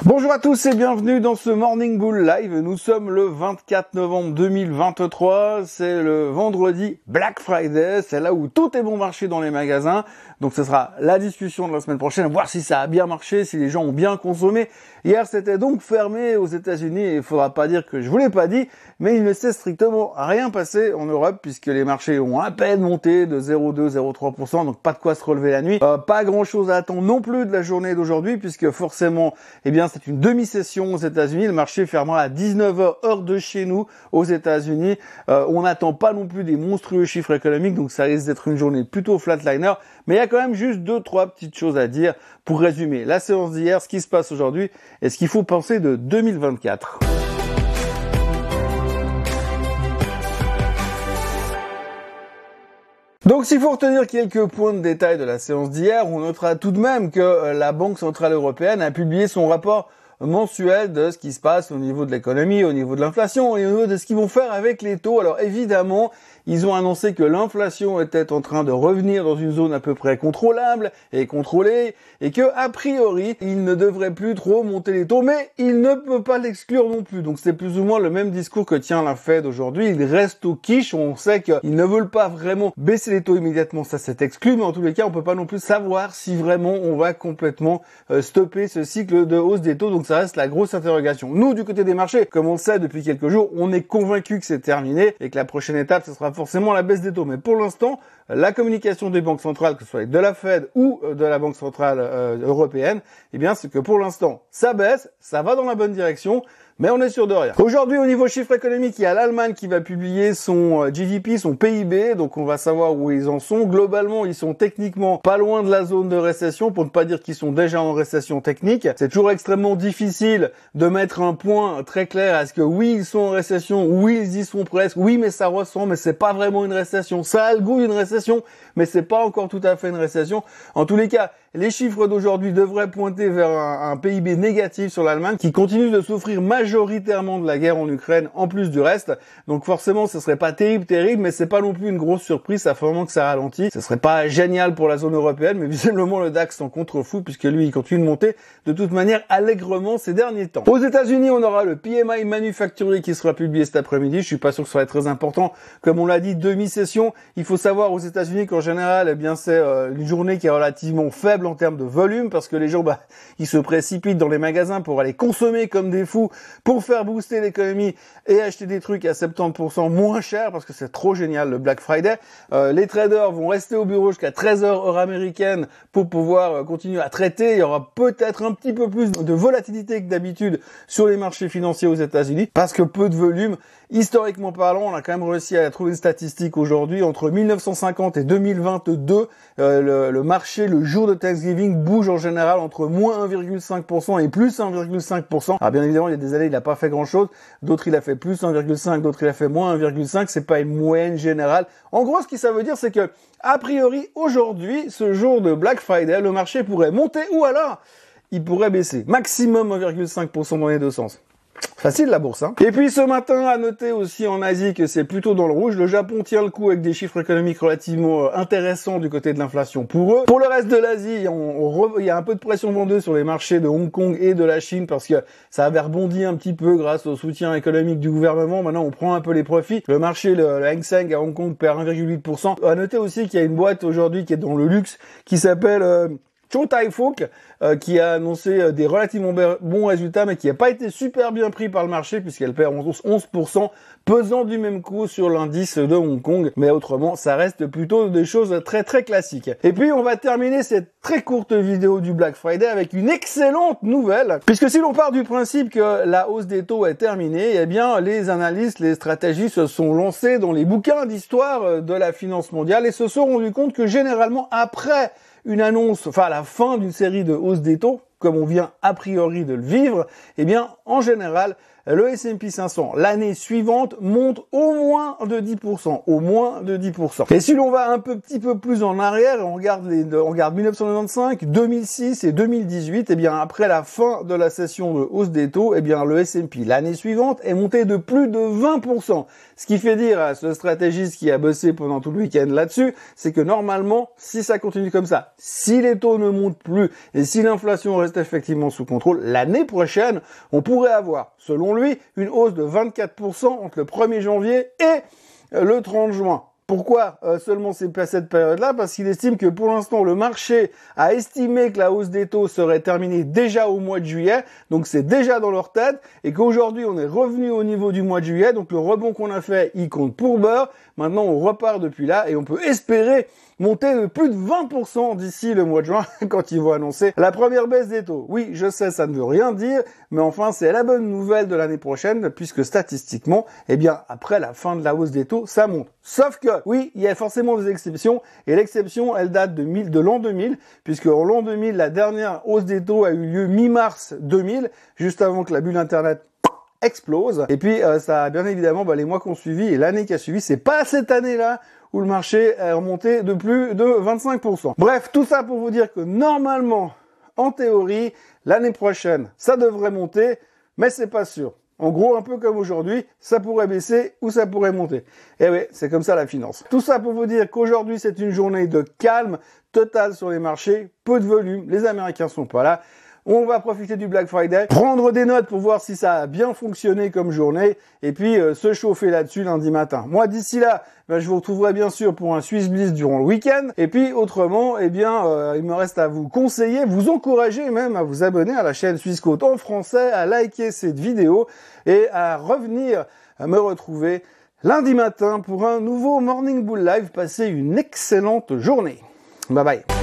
Bonjour à tous et bienvenue dans ce Morning Bull Live. Nous sommes le 24 novembre 2023. C'est le vendredi Black Friday. C'est là où tout est bon marché dans les magasins. Donc ce sera la discussion de la semaine prochaine, voir si ça a bien marché, si les gens ont bien consommé. Hier, c'était donc fermé aux États-Unis et il faudra pas dire que je vous l'ai pas dit, mais il ne s'est strictement rien passé en Europe puisque les marchés ont à peine monté de 0,2, 0,3%, donc pas de quoi se relever la nuit. Euh, pas grand chose à attendre non plus de la journée d'aujourd'hui puisque forcément, eh bien, c'est une demi-session aux États-Unis. Le marché fermera à 19h heure de chez nous aux États-Unis. Euh, on n'attend pas non plus des monstrueux chiffres économiques, donc ça risque d'être une journée plutôt flatliner. Mais il y a quand même juste deux, trois petites choses à dire pour résumer la séance d'hier, ce qui se passe aujourd'hui et ce qu'il faut penser de 2024. Donc s'il faut retenir quelques points de détail de la séance d'hier, on notera tout de même que euh, la Banque Centrale Européenne a publié son rapport mensuel de ce qui se passe au niveau de l'économie, au niveau de l'inflation et au niveau de ce qu'ils vont faire avec les taux. Alors évidemment, ils ont annoncé que l'inflation était en train de revenir dans une zone à peu près contrôlable et contrôlée et que a priori, ils ne devraient plus trop monter les taux, mais il ne peut pas l'exclure non plus. Donc c'est plus ou moins le même discours que tient la Fed aujourd'hui. Ils restent au quiche. On sait qu'ils ne veulent pas vraiment baisser les taux immédiatement. Ça c'est exclu, mais en tous les cas, on peut pas non plus savoir si vraiment on va complètement euh, stopper ce cycle de hausse des taux. Reste la grosse interrogation. Nous, du côté des marchés, comme on le sait depuis quelques jours, on est convaincu que c'est terminé et que la prochaine étape, ce sera forcément la baisse des taux. Mais pour l'instant, la communication des banques centrales, que ce soit de la Fed ou euh, de la Banque centrale euh, européenne, eh bien, c'est que pour l'instant, ça baisse, ça va dans la bonne direction, mais on est sûr de rien. Aujourd'hui, au niveau chiffre économique, il y a l'Allemagne qui va publier son euh, GDP, son PIB, donc on va savoir où ils en sont. Globalement, ils sont techniquement pas loin de la zone de récession, pour ne pas dire qu'ils sont déjà en récession technique. C'est toujours extrêmement difficile de mettre un point très clair à ce que oui, ils sont en récession, oui, ils y sont presque, oui, mais ça ressent, mais c'est pas vraiment une récession. Ça a le goût d'une récession, mais c'est pas encore tout à fait une récession. En tous les cas, les chiffres d'aujourd'hui devraient pointer vers un, PIB négatif sur l'Allemagne qui continue de souffrir majoritairement de la guerre en Ukraine en plus du reste. Donc forcément, ce serait pas terrible, terrible, mais c'est pas non plus une grosse surprise. Ça fait vraiment que ça ralentit. Ce serait pas génial pour la zone européenne, mais visiblement le DAX s'en contrefou puisque lui, il continue de monter de toute manière allègrement ces derniers temps. Aux États-Unis, on aura le PMI manufacturier qui sera publié cet après-midi. Je suis pas sûr que ce soit très important. Comme on l'a dit, demi-session. Il faut savoir aux États-Unis qu'en général, eh bien, c'est euh, une journée qui est relativement faible en termes de volume parce que les gens, bah, ils se précipitent dans les magasins pour aller consommer comme des fous pour faire booster l'économie et acheter des trucs à 70% moins cher parce que c'est trop génial le Black Friday. Euh, les traders vont rester au bureau jusqu'à 13h heure américaine pour pouvoir euh, continuer à traiter. Il y aura peut-être un petit peu plus de volatilité que d'habitude sur les marchés financiers aux États-Unis parce que peu de volume. Historiquement parlant, on a quand même réussi à trouver une statistique aujourd'hui entre 1950 et 2022, euh, le, le marché le jour de Thanksgiving bouge en général entre moins 1,5% et plus 1,5%. Ah bien évidemment, il y a des années, il n'a pas fait grand-chose, d'autres il a fait plus 1,5, d'autres il a fait moins 1,5, c'est pas une moyenne générale. En gros, ce que ça veut dire, c'est que a priori aujourd'hui, ce jour de Black Friday, le marché pourrait monter ou alors il pourrait baisser. Maximum 1,5% dans les deux sens. Facile la bourse. Hein. Et puis ce matin, à noter aussi en Asie que c'est plutôt dans le rouge. Le Japon tient le coup avec des chiffres économiques relativement euh, intéressants du côté de l'inflation pour eux. Pour le reste de l'Asie, il y a un peu de pression vendeuse sur les marchés de Hong Kong et de la Chine parce que ça avait rebondi un petit peu grâce au soutien économique du gouvernement. Maintenant, on prend un peu les profits. Le marché, le, Hang Seng à Hong Kong perd 1,8%. À noter aussi qu'il y a une boîte aujourd'hui qui est dans le luxe qui s'appelle... Euh, Chow Fook, euh, qui a annoncé euh, des relativement bons résultats, mais qui n'a pas été super bien pris par le marché, puisqu'elle perd 11%, pesant du même coup sur l'indice de Hong Kong. Mais autrement, ça reste plutôt des choses très très classiques. Et puis, on va terminer cette très courte vidéo du Black Friday avec une excellente nouvelle, puisque si l'on part du principe que la hausse des taux est terminée, eh bien, les analystes, les stratégistes se sont lancés dans les bouquins d'histoire euh, de la finance mondiale et se sont rendus compte que généralement, après une annonce, enfin la fin d'une série de hausses des taux, comme on vient a priori de le vivre, eh bien, en général, le S&P 500 l'année suivante monte au moins de 10%, au moins de 10%. Et si l'on va un peu, petit peu plus en arrière, on regarde les, on regarde 1995, 2006 et 2018, eh bien après la fin de la session de hausse des taux, eh bien le S&P l'année suivante est monté de plus de 20%. Ce qui fait dire à ce stratégiste qui a bossé pendant tout le week-end là-dessus, c'est que normalement, si ça continue comme ça, si les taux ne montent plus et si l'inflation reste effectivement sous contrôle, l'année prochaine, on pourrait avoir, selon lui, une hausse de 24% entre le 1er janvier et le 30 juin. Pourquoi euh, seulement c'est pas cette période-là? Parce qu'il estime que pour l'instant le marché a estimé que la hausse des taux serait terminée déjà au mois de juillet, donc c'est déjà dans leur tête, et qu'aujourd'hui on est revenu au niveau du mois de juillet, donc le rebond qu'on a fait, il compte pour beurre. Maintenant on repart depuis là et on peut espérer monter de plus de 20% d'ici le mois de juin quand ils vont annoncer la première baisse des taux. Oui, je sais, ça ne veut rien dire, mais enfin, c'est la bonne nouvelle de l'année prochaine puisque statistiquement, eh bien, après la fin de la hausse des taux, ça monte. Sauf que, oui, il y a forcément des exceptions et l'exception, elle date de, de l'an 2000 puisque en l'an 2000, la dernière hausse des taux a eu lieu mi-mars 2000, juste avant que la bulle Internet explose. Et puis, euh, ça a bien évidemment, bah, les mois qui ont suivi et l'année qui a suivi, c'est pas cette année-là où le marché est remonté de plus de 25%. Bref, tout ça pour vous dire que normalement, en théorie, l'année prochaine, ça devrait monter, mais c'est pas sûr. En gros, un peu comme aujourd'hui, ça pourrait baisser ou ça pourrait monter. Eh oui, c'est comme ça la finance. Tout ça pour vous dire qu'aujourd'hui, c'est une journée de calme total sur les marchés, peu de volume, les Américains sont pas là. On va profiter du Black Friday, prendre des notes pour voir si ça a bien fonctionné comme journée, et puis euh, se chauffer là-dessus lundi matin. Moi, d'ici là, ben, je vous retrouverai bien sûr pour un Swiss Bliss durant le week-end. Et puis autrement, eh bien, euh, il me reste à vous conseiller, vous encourager même à vous abonner à la chaîne Suisse Côte en français, à liker cette vidéo et à revenir à me retrouver lundi matin pour un nouveau Morning Bull Live. Passez une excellente journée. Bye bye.